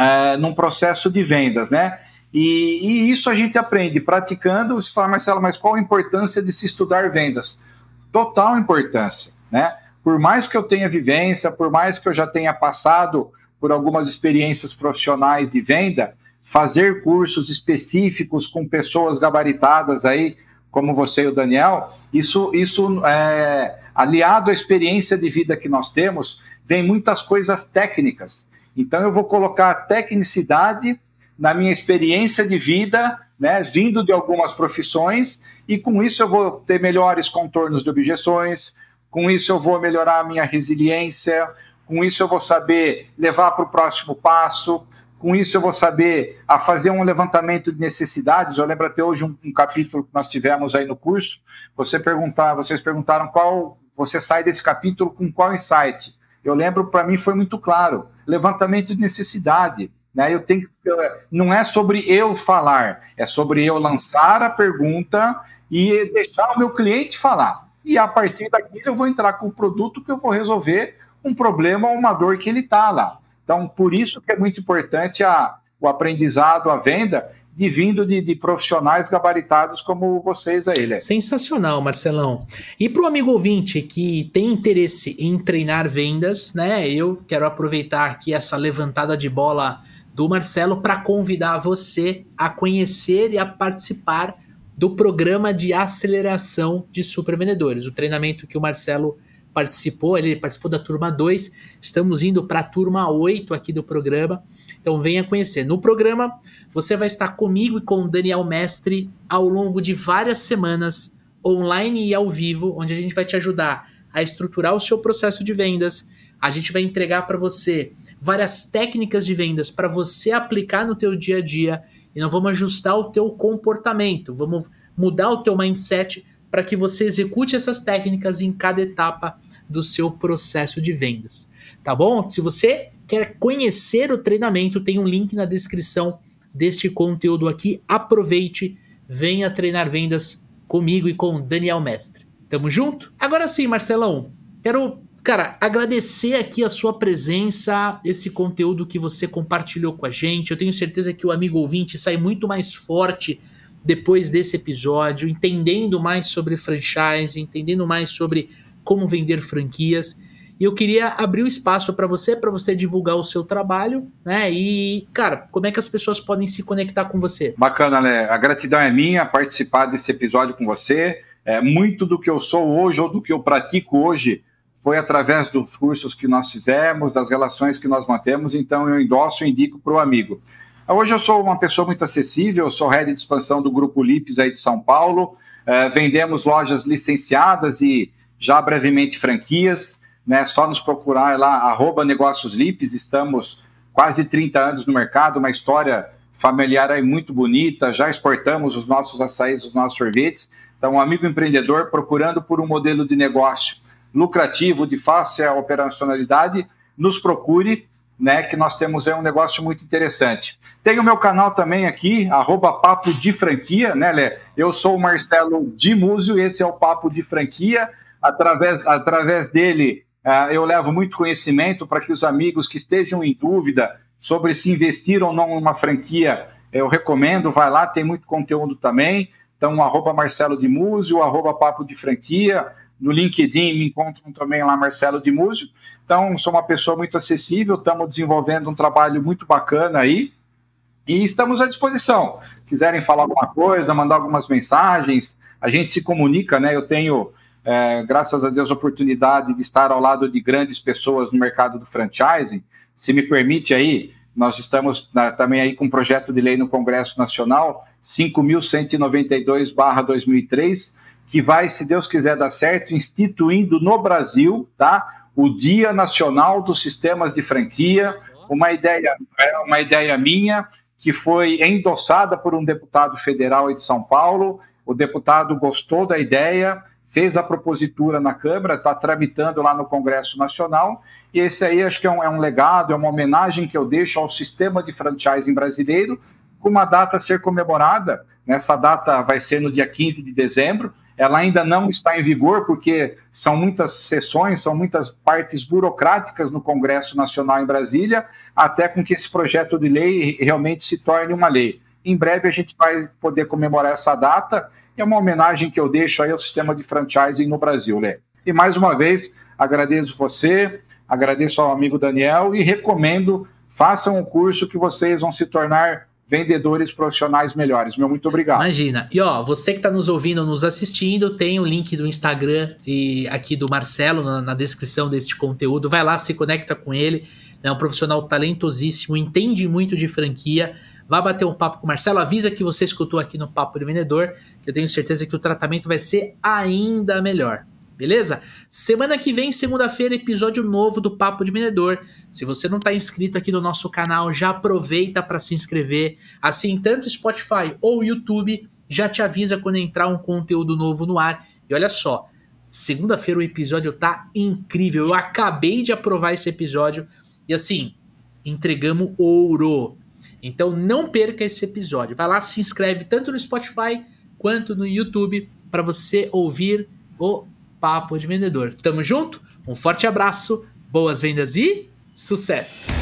é, num processo de vendas, né? E, e, isso a gente aprende praticando. Você fala, Marcelo, mas qual a importância de se estudar vendas? Total importância, né? Por mais que eu tenha vivência, por mais que eu já tenha passado por algumas experiências profissionais de venda, fazer cursos específicos com pessoas gabaritadas aí, como você e o Daniel, isso, isso é, aliado à experiência de vida que nós temos, vem muitas coisas técnicas então, eu vou colocar tecnicidade na minha experiência de vida, né, vindo de algumas profissões, e com isso eu vou ter melhores contornos de objeções, com isso eu vou melhorar a minha resiliência, com isso eu vou saber levar para o próximo passo, com isso eu vou saber a fazer um levantamento de necessidades. Eu lembro até hoje um, um capítulo que nós tivemos aí no curso. Você perguntar, vocês perguntaram qual você sai desse capítulo com qual insight. Eu lembro, para mim foi muito claro, levantamento de necessidade. Né? Eu tenho, não é sobre eu falar, é sobre eu lançar a pergunta e deixar o meu cliente falar. E a partir daqui eu vou entrar com o produto que eu vou resolver um problema ou uma dor que ele está lá. Então, por isso que é muito importante a, o aprendizado, a venda, vindo de, de, profissionais gabaritados como vocês aí, né? Sensacional, Marcelão. E para o amigo ouvinte que tem interesse em treinar vendas, né? Eu quero aproveitar aqui essa levantada de bola do Marcelo para convidar você a conhecer e a participar do programa de aceleração de supervendedores, o treinamento que o Marcelo participou, ele participou da turma 2, estamos indo para a turma 8 aqui do programa. Então venha conhecer. No programa, você vai estar comigo e com o Daniel Mestre ao longo de várias semanas, online e ao vivo, onde a gente vai te ajudar a estruturar o seu processo de vendas. A gente vai entregar para você várias técnicas de vendas para você aplicar no teu dia a dia e nós vamos ajustar o teu comportamento, vamos mudar o teu mindset para que você execute essas técnicas em cada etapa do seu processo de vendas. Tá bom? Se você quer conhecer o treinamento, tem um link na descrição deste conteúdo aqui. Aproveite, venha treinar vendas comigo e com o Daniel Mestre. Tamo junto? Agora sim, Marcelão, quero, cara, agradecer aqui a sua presença, esse conteúdo que você compartilhou com a gente. Eu tenho certeza que o amigo ouvinte sai muito mais forte depois desse episódio, entendendo mais sobre franchise, entendendo mais sobre como vender franquias. E eu queria abrir o espaço para você, para você divulgar o seu trabalho, né? E, cara, como é que as pessoas podem se conectar com você? Bacana, né? A gratidão é minha participar desse episódio com você. É, muito do que eu sou hoje ou do que eu pratico hoje foi através dos cursos que nós fizemos, das relações que nós mantemos, então eu endosso e indico para o amigo. Hoje eu sou uma pessoa muito acessível, eu sou head de expansão do Grupo Lips aí de São Paulo, é, vendemos lojas licenciadas e já brevemente franquias, né? Só nos procurar lá, arroba Negócios Lips, estamos quase 30 anos no mercado, uma história familiar aí muito bonita, já exportamos os nossos açaís, os nossos sorvetes. Então, um amigo empreendedor procurando por um modelo de negócio lucrativo, de fácil operacionalidade, nos procure, né, que nós temos aí um negócio muito interessante. Tem o meu canal também aqui, arroba Papo de Franquia, né, Lé? Eu sou o Marcelo de Múzio, esse é o Papo de Franquia. Através, através dele, eu levo muito conhecimento para que os amigos que estejam em dúvida sobre se investir ou não numa franquia, eu recomendo, vai lá, tem muito conteúdo também. Então, arroba Marcelo de Múzio, arroba Papo de Franquia, no LinkedIn me encontram também lá Marcelo de Múzio. Então, sou uma pessoa muito acessível, estamos desenvolvendo um trabalho muito bacana aí e estamos à disposição. Quiserem falar alguma coisa, mandar algumas mensagens, a gente se comunica, né? Eu tenho, é, graças a Deus, a oportunidade de estar ao lado de grandes pessoas no mercado do franchising. Se me permite aí, nós estamos na, também aí com um projeto de lei no Congresso Nacional, 5.192/2003, que vai, se Deus quiser dar certo, instituindo no Brasil, tá? O Dia Nacional dos Sistemas de Franquia, uma ideia, é, uma ideia minha que foi endossada por um deputado federal de São Paulo. O deputado gostou da ideia, fez a propositura na Câmara, está tramitando lá no Congresso Nacional. E esse aí acho que é um, é um legado, é uma homenagem que eu deixo ao sistema de franchising brasileiro, com uma data a ser comemorada. Nessa data vai ser no dia 15 de dezembro, ela ainda não está em vigor, porque são muitas sessões, são muitas partes burocráticas no Congresso Nacional em Brasília, até com que esse projeto de lei realmente se torne uma lei. Em breve a gente vai poder comemorar essa data, é uma homenagem que eu deixo aí ao sistema de franchising no Brasil, Lê. E mais uma vez, agradeço você, agradeço ao amigo Daniel e recomendo, façam um curso que vocês vão se tornar vendedores profissionais melhores. Meu muito obrigado. Imagina. E ó, você que está nos ouvindo, nos assistindo, tem o link do Instagram e aqui do Marcelo na, na descrição deste conteúdo. Vai lá, se conecta com ele. É um profissional talentosíssimo, entende muito de franquia. Vá bater um papo com o Marcelo. Avisa que você escutou aqui no Papo de Vendedor. Que eu tenho certeza que o tratamento vai ser ainda melhor beleza? Semana que vem, segunda-feira, episódio novo do Papo de Vendedor. Se você não está inscrito aqui no nosso canal, já aproveita para se inscrever. Assim, tanto Spotify ou YouTube já te avisa quando entrar um conteúdo novo no ar. E olha só, segunda-feira o episódio tá incrível. Eu acabei de aprovar esse episódio e assim, entregamos ouro. Então não perca esse episódio. Vai lá, se inscreve tanto no Spotify quanto no YouTube para você ouvir o Papo de Vendedor. Tamo junto? Um forte abraço, boas vendas e sucesso!